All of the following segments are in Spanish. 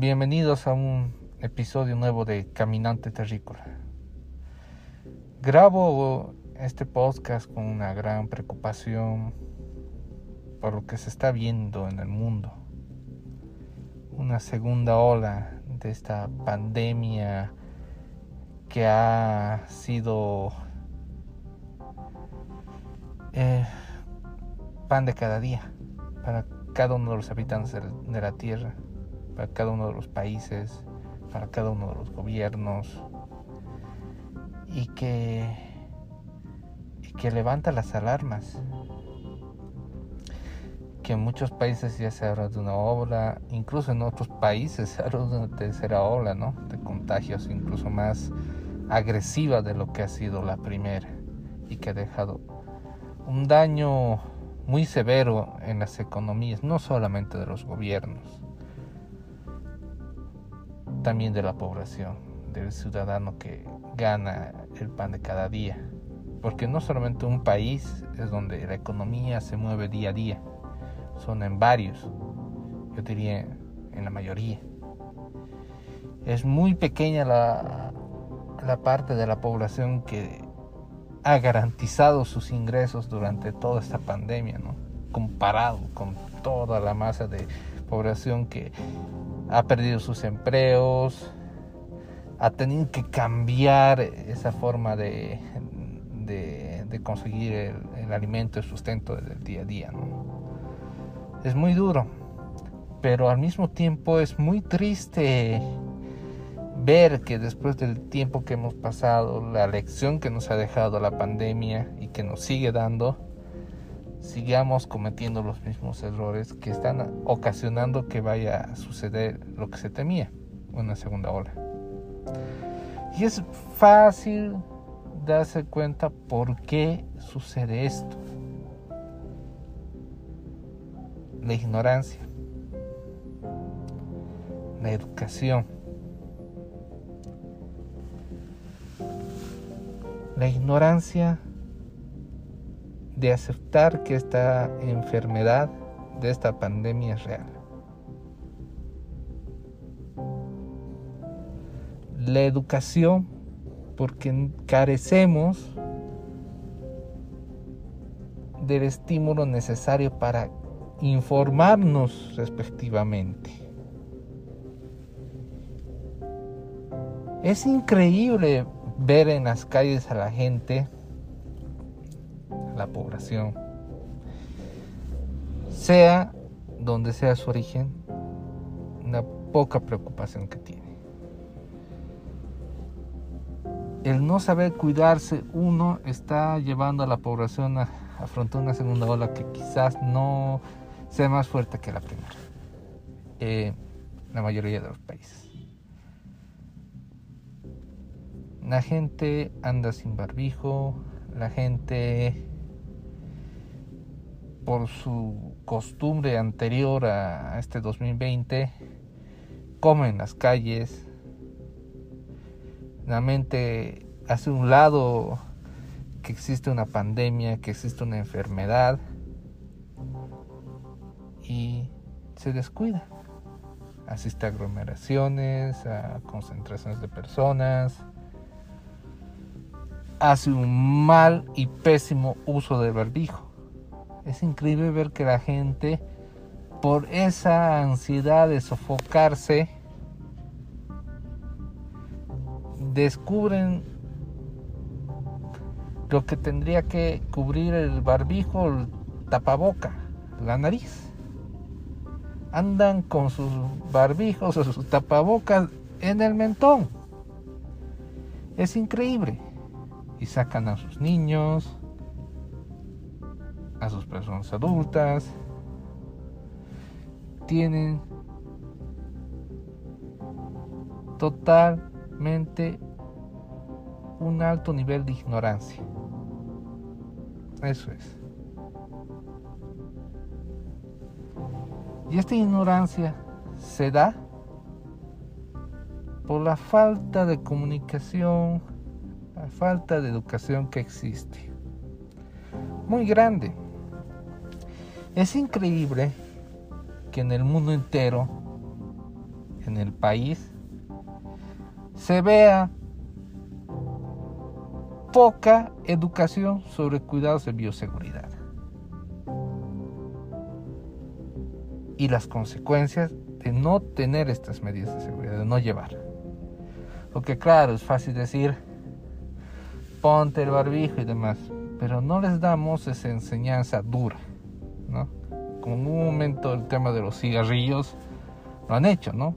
Bienvenidos a un episodio nuevo de Caminante Terrícola. Grabo este podcast con una gran preocupación por lo que se está viendo en el mundo. Una segunda ola de esta pandemia que ha sido eh, pan de cada día para cada uno de los habitantes de la Tierra, para cada uno de los países, para cada uno de los gobiernos, y que, que levanta las alarmas. Que en muchos países ya se habla de una ola, incluso en otros países se habla de una tercera ola, ¿no? De contagios incluso más agresiva de lo que ha sido la primera y que ha dejado un daño muy severo en las economías, no solamente de los gobiernos, también de la población, del ciudadano que gana el pan de cada día. Porque no solamente un país es donde la economía se mueve día a día, son en varios, yo diría en la mayoría. Es muy pequeña la, la parte de la población que ha garantizado sus ingresos durante toda esta pandemia, ¿no? comparado con toda la masa de población que ha perdido sus empleos, ha tenido que cambiar esa forma de, de, conseguir el, alimento, el sustento del día a día. ¿no? Es muy duro, pero al mismo tiempo es muy triste ver que después del tiempo que hemos pasado, la lección que nos ha dejado la pandemia y que nos sigue dando, sigamos cometiendo los mismos errores que están ocasionando que vaya a suceder lo que se temía, una segunda ola. Y es fácil darse cuenta por qué sucede esto. La ignorancia, la educación la ignorancia de aceptar que esta enfermedad de esta pandemia es real. La educación porque carecemos del estímulo necesario para informarnos respectivamente. Es increíble ver en las calles a la gente, la población, sea donde sea su origen, una poca preocupación que tiene. El no saber cuidarse uno está llevando a la población a afrontar una segunda ola que quizás no sea más fuerte que la primera. Eh, la mayoría de los países. La gente anda sin barbijo, la gente por su costumbre anterior a este 2020 come en las calles, la mente hace un lado que existe una pandemia, que existe una enfermedad y se descuida. Asiste a aglomeraciones, a concentraciones de personas, hace un mal y pésimo uso del barbijo. Es increíble ver que la gente, por esa ansiedad de sofocarse, descubren lo que tendría que cubrir el barbijo, el tapaboca, la nariz. Andan con sus barbijos o sus tapabocas en el mentón. Es increíble y sacan a sus niños, a sus personas adultas, tienen totalmente un alto nivel de ignorancia. Eso es. Y esta ignorancia se da por la falta de comunicación falta de educación que existe. Muy grande. Es increíble que en el mundo entero en el país se vea poca educación sobre cuidados de bioseguridad y las consecuencias de no tener estas medidas de seguridad, de no llevar. Porque claro, es fácil decir, ponte el barbijo y demás, pero no les damos esa enseñanza dura, ¿no? Como en un momento el tema de los cigarrillos lo han hecho, ¿no?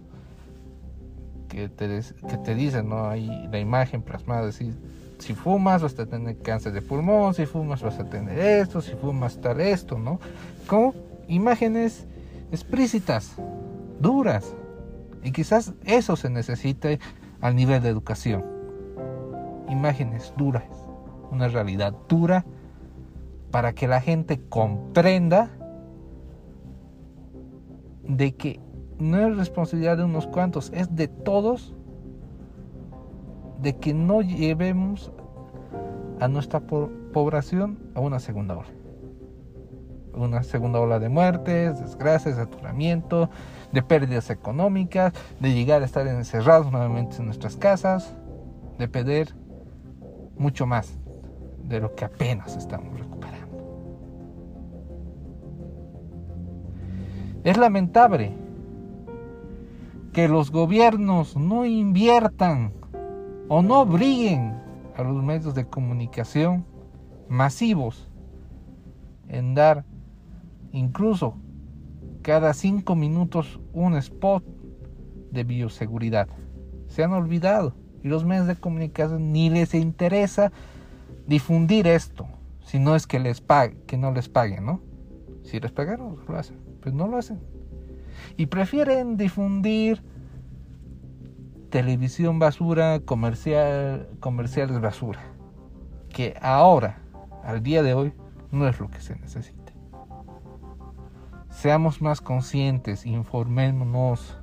Que te, que te dicen, ¿no? Hay la imagen plasmada, decir, si fumas vas a tener cáncer de pulmón, si fumas vas a tener esto, si fumas tal esto, ¿no? Como imágenes explícitas, duras. Y quizás eso se necesite al nivel de educación. Imágenes duras, una realidad dura para que la gente comprenda de que no es responsabilidad de unos cuantos, es de todos de que no llevemos a nuestra población a una segunda ola. Una segunda ola de muertes, desgracias, saturamiento, de pérdidas económicas, de llegar a estar encerrados nuevamente en nuestras casas, de perder mucho más de lo que apenas estamos recuperando. Es lamentable que los gobiernos no inviertan o no obliguen a los medios de comunicación masivos en dar incluso cada cinco minutos un spot de bioseguridad. Se han olvidado y los medios de comunicación ni les interesa difundir esto, si no es que les pague, que no les paguen, ¿no? Si les pagaron, lo hacen, pues no lo hacen. Y prefieren difundir televisión basura, comercial, comerciales basura, que ahora, al día de hoy, no es lo que se necesita. Seamos más conscientes, informémonos,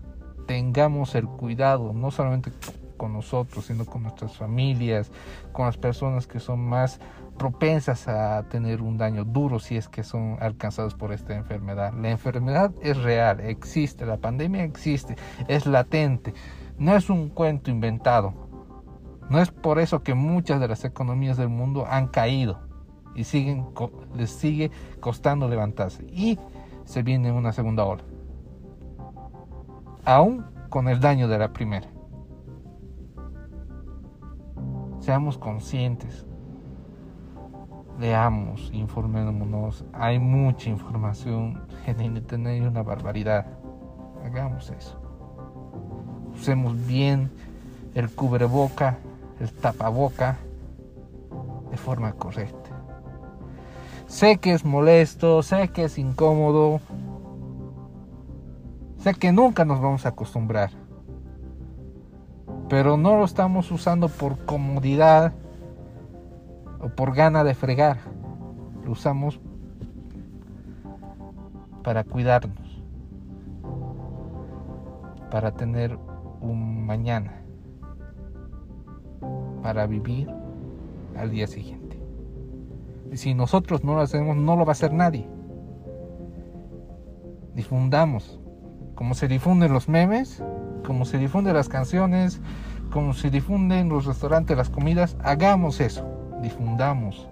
tengamos el cuidado, no solamente con nosotros, sino con nuestras familias, con las personas que son más propensas a tener un daño duro si es que son alcanzados por esta enfermedad. La enfermedad es real, existe, la pandemia existe, es latente. No es un cuento inventado. No es por eso que muchas de las economías del mundo han caído y siguen, les sigue costando levantarse. Y se viene una segunda ola. Aún con el daño de la primera. Seamos conscientes. Leamos, informémonos. Hay mucha información en Internet y una barbaridad. Hagamos eso usemos bien el cubreboca, el tapaboca de forma correcta. Sé que es molesto, sé que es incómodo, sé que nunca nos vamos a acostumbrar, pero no lo estamos usando por comodidad o por gana de fregar, lo usamos para cuidarnos, para tener un mañana para vivir al día siguiente. Y si nosotros no lo hacemos, no lo va a hacer nadie. Difundamos, como se difunden los memes, como se difunden las canciones, como se difunden los restaurantes, las comidas, hagamos eso, difundamos.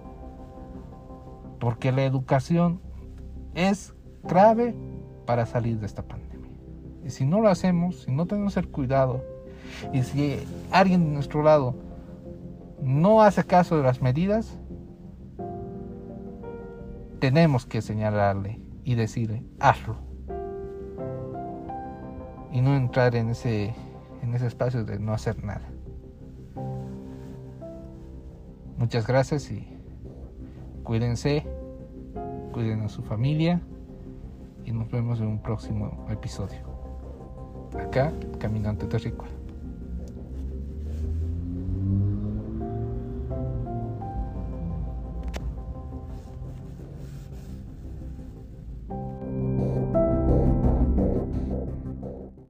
Porque la educación es clave para salir de esta pandemia. Y si no lo hacemos, si no tenemos el cuidado, y si alguien de nuestro lado no hace caso de las medidas, tenemos que señalarle y decirle, hazlo. Y no entrar en ese, en ese espacio de no hacer nada. Muchas gracias y cuídense, cuiden a su familia y nos vemos en un próximo episodio acá, Caminante Terrícola.